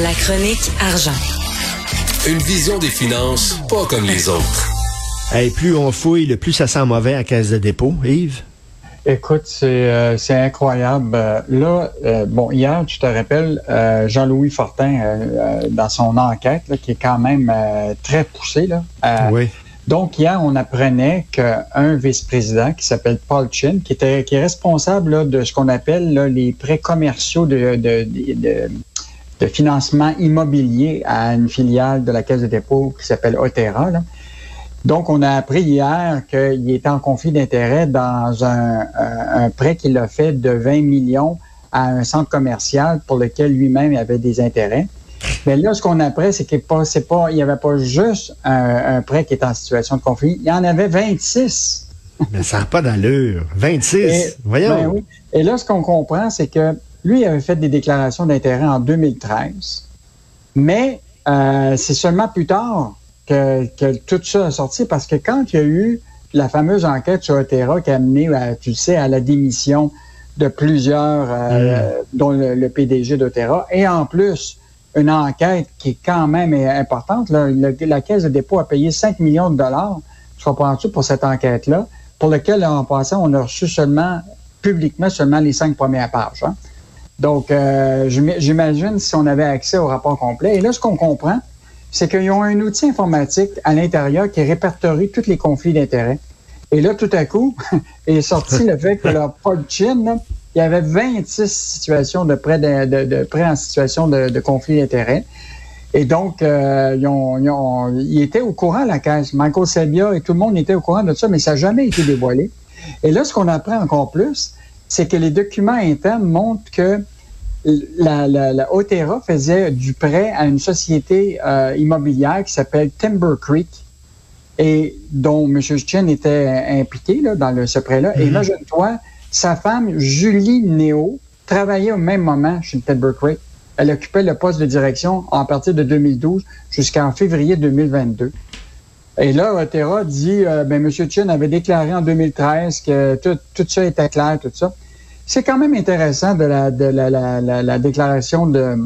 La chronique argent. Une vision des finances pas comme les autres. Et plus on fouille, plus ça sent mauvais à caisse de dépôt, Yves. Écoute, c'est euh, c'est incroyable. Euh, là, euh, bon, hier, tu te rappelles, Jean-Louis Fortin, dans son enquête, qui est quand même très poussée, là. oui. Donc, hier, on apprenait qu'un vice-président qui s'appelle Paul Chin, qui, était, qui est responsable de ce qu'on appelle les prêts commerciaux de, de, de, de, financement immobilier à une filiale de la Caisse de dépôt qui s'appelle Otera, là, donc, on a appris hier qu'il était en conflit d'intérêt dans un, un prêt qu'il a fait de 20 millions à un centre commercial pour lequel lui-même avait des intérêts. Mais là, ce qu'on apprend, c'est qu'il n'y avait pas juste un, prêt qui était en situation de conflit, il y en avait 26. Mais ça n'a pas d'allure. 26. Voyons. Ben oui. Et là, ce qu'on comprend, c'est que lui, il avait fait des déclarations d'intérêt en 2013, mais euh, c'est seulement plus tard que, tout ça a sorti parce que quand il y a eu la fameuse enquête sur Otera qui a mené, tu sais, à la démission de plusieurs, euh, mm. dont le, PDG d'Otera, et en plus, une enquête qui est quand même importante. la Caisse de dépôt a payé 5 millions de dollars, je comprends-tu, pour cette enquête-là, pour laquelle, en passant, on a reçu seulement, publiquement, seulement les cinq premières pages. Hein. Donc, euh, j'imagine si on avait accès au rapport complet. Et là, ce qu'on comprend, c'est qu'ils ont un outil informatique à l'intérieur qui répertorie tous les conflits d'intérêts. Et là, tout à coup, est sorti le fait que leur Chine, il y avait 26 situations de de, en situation de, de conflit d'intérêts. Et donc, euh, ils, ont, ils, étaient au courant, la caisse. Michael Sebia et tout le monde était au courant de ça, mais ça n'a jamais été dévoilé. Et là, ce qu'on apprend encore plus, c'est que les documents internes montrent que la, la, la Otera faisait du prêt à une société euh, immobilière qui s'appelle Timber Creek et dont M. Chen était impliqué là, dans le, ce prêt-là. Et mhm. imagine-toi, sa femme, Julie Néo, travaillait au même moment chez Timber Creek. Elle occupait le poste de direction en partir de 2012 jusqu'en février 2022. Et là, Otera dit, euh, ben, M. Chen avait déclaré en 2013 que tout, tout ça était clair, tout ça. C'est quand même intéressant de la, de la, la, la, déclaration de,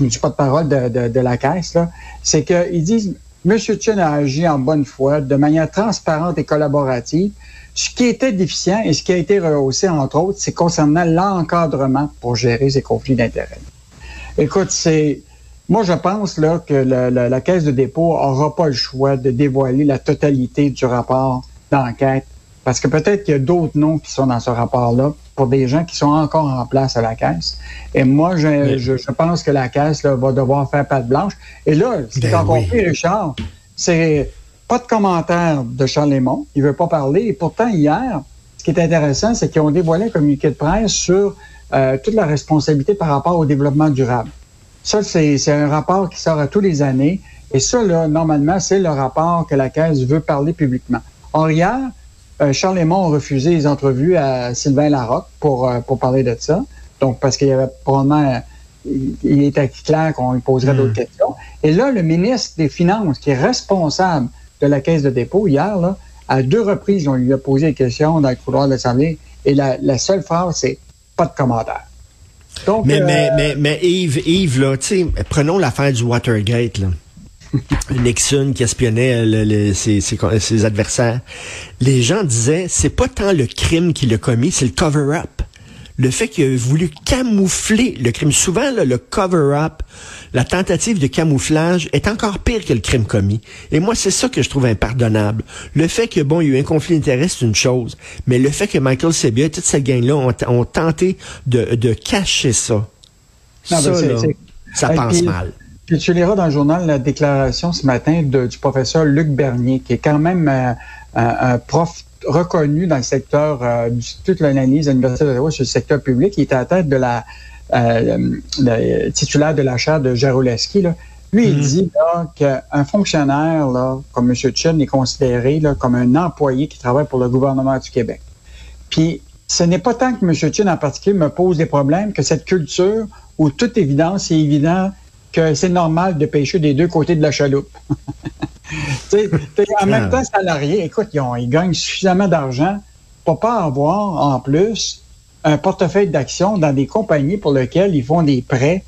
du porte-parole de, de, la Caisse, c'est qu'ils disent M. Chen a agi en bonne foi, de manière transparente et collaborative. Ce qui était déficient et ce qui a été rehaussé, entre autres, c'est concernant l'encadrement pour gérer ces conflits d'intérêts. Écoute, c'est moi, je pense là que la, la, la, Caisse de dépôt aura pas le choix de dévoiler la totalité du rapport d'enquête, parce que peut-être qu'il y a d'autres noms qui sont dans ce rapport-là, pour des gens qui sont encore en place à la caisse. Et moi, je, je, pense que la caisse là, va devoir faire patte blanche. Et là, ce qui est ben encore pire, Richard, c'est pas de commentaire de Charles Lemont. Il veut pas parler. Et pourtant, hier, ce qui est intéressant, c'est qu'ils ont dévoilé un communiqué de presse sur euh, toute la responsabilité par rapport au développement durable. Ça, c'est un rapport qui sort à tous les années. Et ça, là, normalement, c'est le rapport que la Caisse veut parler publiquement. Or, hier, euh, Charles Lemont a refusé les entrevues à Sylvain Larocque pour, euh, pour parler de ça. Donc, parce qu'il y avait probablement, il, était clair qu'on lui poserait hmm. d'autres questions. Et là, le ministre des Finances, qui est responsable de la Caisse de dépôt, hier, là, à deux reprises, on lui a posé des questions dans le couloir de l'Assemblée. Et la, la seule phrase, c'est pas de commentaire. Donc, mais, mais, mais, mais Yves, Yves, là, tu sais, prenons l'affaire du Watergate, là. Nixon qui espionnait le, ses, ses, adversaires. Les gens disaient, c'est pas tant le crime qu'il a commis, c'est le cover-up. le fait qu'il a voulu camoufler le crime. Souvent, là, le cover-up, la tentative de camouflage est encore pire que le crime commis. Et moi, c'est ça que je trouve impardonnable. Le fait que, bon, il y a eu un conflit d'intérêt, c'est une chose. Mais le fait que Michael Sebia et toute cette gang-là ont, ont, tenté de, de cacher ça. ça, là, ça pense mal. Puis tu liras dans le journal la déclaration ce matin de, du professeur Luc Bernier, qui est quand même euh, un, un, prof reconnu dans le secteur, euh, du, toute l'analyse de l'Université d'Ottawa sur le secteur public. Il était à la tête de la euh, le titulaire de la chaire de Jaroleski. Là. Lui, il mm. dit qu'un fonctionnaire là, comme M. Chen est considéré là, comme un employé qui travaille pour le gouvernement du Québec. Puis, ce n'est pas tant que M. Chen en particulier me pose des problèmes que cette culture où toute évidence est évident que c'est normal de pêcher des deux côtés de la chaloupe. en même temps salarié, écoute, ils, ont, ils gagnent suffisamment d'argent pour pas avoir en plus un portefeuille d'actions dans des compagnies pour lesquelles ils font des prêts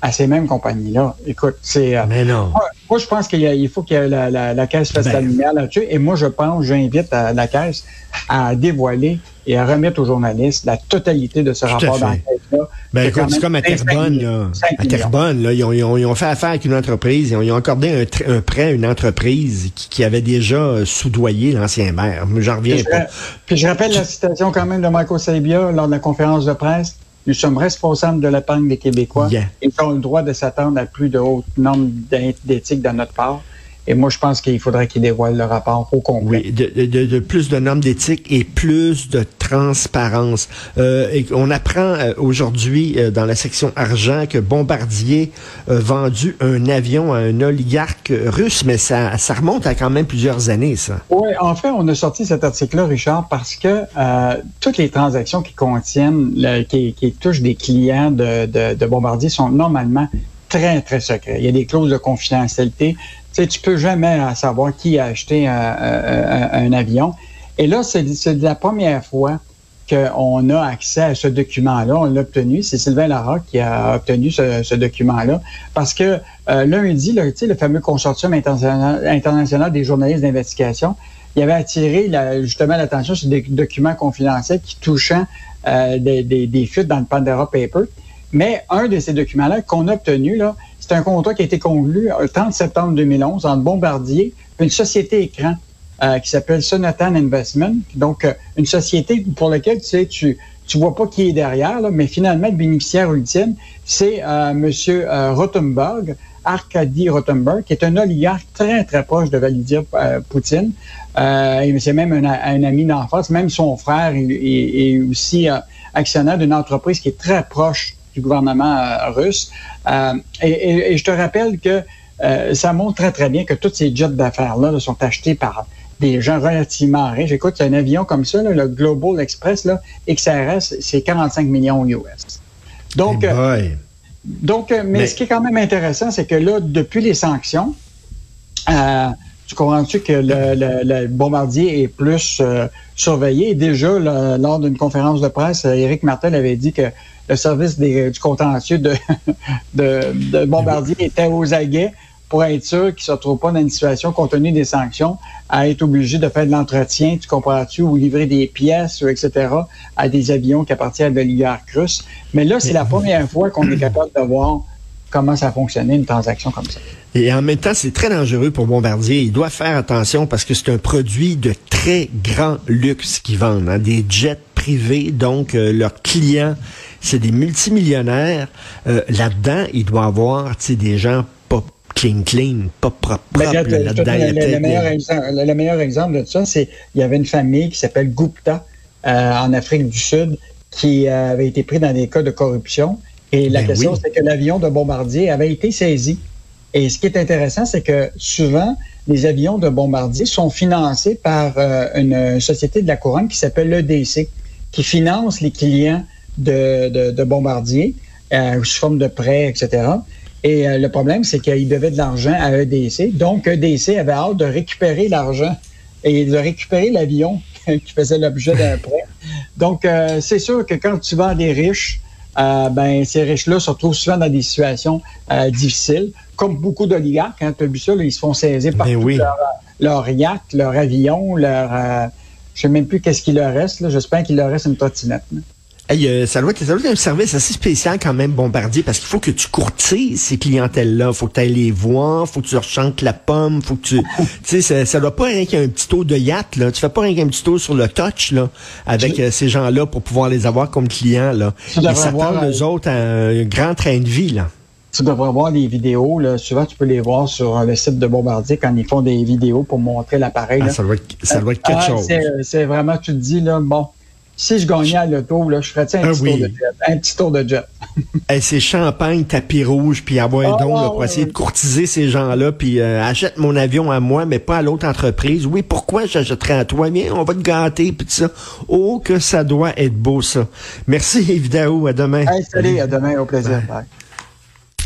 à ces mêmes compagnies-là. Écoute, c'est... Euh, Mais non. Moi, je pense qu'il il faut que la, la, la, Caisse fasse ben, la lumière là-dessus. Et moi, je pense, j'invite la Caisse à dévoiler et à remettre aux journalistes la totalité de ce rapport d'enquête-là. Ben, c'est comme à Terrebonne, là. À Terrebonne, là, ils ont, ils, ont, ils ont, fait affaire avec une entreprise, ils ont, ils ont accordé un, un, prêt à une entreprise qui, qui avait déjà euh, soudoyé l'ancien maire. J'en reviens puis pas. puis je rappelle la citation quand même de Michael Sabia lors de la conférence de presse. Nous sommes responsables de l'épargne des Québécois yeah. et ont le droit de s'attendre à plus de hautes normes d'éthique de notre part. Et moi, je pense qu'il faudrait qu'il dévoile le rapport au complet. Oui, de, de, de plus de normes d'éthique et plus de transparence. Euh, et on apprend euh, aujourd'hui euh, dans la section argent que Bombardier a vendu un avion à un oligarque russe, mais ça, ça remonte à quand même plusieurs années, ça. Oui, en fait, on a sorti cet article-là, Richard, parce que euh, toutes les transactions qui contiennent, le, qui, qui, touchent des clients de, de, de Bombardier sont normalement très, très secrets. Il y a des clauses de confidentialité tu sais, tu peux jamais savoir qui a acheté un, avion. Et là, c'est la première fois qu'on a accès à ce document-là. On l'a obtenu. C'est Sylvain Larocque qui a obtenu ce, document-là. Parce que euh, lundi, le fameux consortium international, des journalistes d'investigation, il avait attiré justement l'attention sur des documents confidentiels qui touchant euh, des, des, des fuites dans le Pandora Paper. Mais un de ces documents-là qu'on a obtenu, là, c'est un contrat qui a été conclu le 30 septembre 2011 entre Bombardier une société écran euh, qui s'appelle Sonatan Investment. Donc, euh, une société pour laquelle tu sais, tu tu vois pas qui est derrière, là, mais finalement, le bénéficiaire ultime, c'est euh, M. Euh, Rothenberg, Arkady Rothenberg, qui est un oligarque très, très proche de Vladimir euh, Poutine. C'est même un, un ami d'enfance. Même son frère est, aussi actionnaire d'une entreprise qui est très proche du gouvernement euh, russe. Euh, et, et, et, je te rappelle que euh, ça montre très, très bien que tous ces jets d'affaires-là sont achetés par des gens relativement riches. Écoute, un avion comme ça, là, le Global Express, là, XRS, c'est 45 millions US. Donc, hey donc mais, mais, ce qui est quand même intéressant, c'est que là, depuis les sanctions, euh, tu comprends-tu que le, le, le, bombardier est plus euh, surveillé? Déjà, lors d'une conférence de presse, Éric Martel avait dit que le service des, du contentieux de, de, de Bombardier était aux aguets pour être sûr qu'il ne se retrouve pas dans une situation, compte tenu des sanctions, à être obligé de faire de l'entretien, tu comprends-tu, ou livrer des pièces, etc., à des avions qui appartiennent à l'oligarque russe. Mais là, c'est la première fois qu'on est capable de voir comment ça fonctionnait une transaction comme ça. Et en même temps, c'est très dangereux pour Bombardier. Il doit faire attention parce que c'est un produit de très grand luxe qu'ils vendent. Hein? Des jets privés, donc euh, leurs clients, c'est des multimillionnaires. Euh, Là-dedans, il doit avoir des gens pas clean, clean, pas propre, propre là, là-dedans. Le, le, le, meilleur exemple, le, meilleur exemple de ça, c'est il y avait une famille qui s'appelle Gupta euh, en Afrique du Sud qui euh, avait été pris dans des cas de corruption. Et la ben question, oui. c'est que l'avion de Bombardier avait été saisi. Et ce qui est intéressant, c'est que souvent, les avions de Bombardier sont financés par euh, une société de la couronne qui s'appelle l'EDC, qui finance les clients de, de, de Bombardier euh, sous forme de prêts, etc. Et euh, le problème, c'est qu'ils devaient de l'argent à EDC. Donc, EDC avait hâte de récupérer l'argent et de récupérer l'avion qui faisait l'objet d'un prêt. Donc, c'est sûr que quand tu vends des riches, euh, ben, ces riches-là se retrouvent souvent dans des situations euh, difficiles, comme beaucoup d'oligarques. Hein, tu as vu ça, là, ils se font saisir par oui. leur, leur, yacht, leur avion, leur... Euh, je sais même plus qu'est-ce qu'il leur reste. J'espère qu'il leur reste une trottinette. Hey, euh, ça, doit être, ça doit être un service assez spécial quand même, Bombardier, parce qu'il faut que tu courtises ces clientèles-là. faut que tu ailles les voir, faut que tu leur chantes la pomme, faut que tu... tu sais, ça, ça doit pas rien qu'un petit tour de yacht, là. Tu fais pas rien qu'un petit tour sur le touch, là, avec euh, ces gens-là pour pouvoir les avoir comme clients, là. Ils s'attendent, voir, eux euh, autres, à un grand train de vie, là. Tu devrais voir les vidéos. Là. Souvent, tu peux les voir sur euh, le site de Bombardier quand ils font des vidéos pour montrer l'appareil. Ah, ça doit être, ça doit être quelque Ah, chose. c'est- C'est vraiment, tu te dis, là, bon, si je gagnais à l'auto, là, je ferais un, Ah petit oui. tour de jet, un petit tour de jet. Hey, c'est champagne, tapis rouge, puis avoir un Ah, don là, ouais, pour essayer de courtiser ces gens-là, puis euh, achète mon avion à moi, mais pas à l'autre entreprise. Oui, pourquoi j'achèterais à toi? Viens, on va te gâter, puis tout ça. Oh, que ça doit être beau, ça. Merci, Yves Daou. À demain. Hey, salut, à demain, au plaisir. Bye.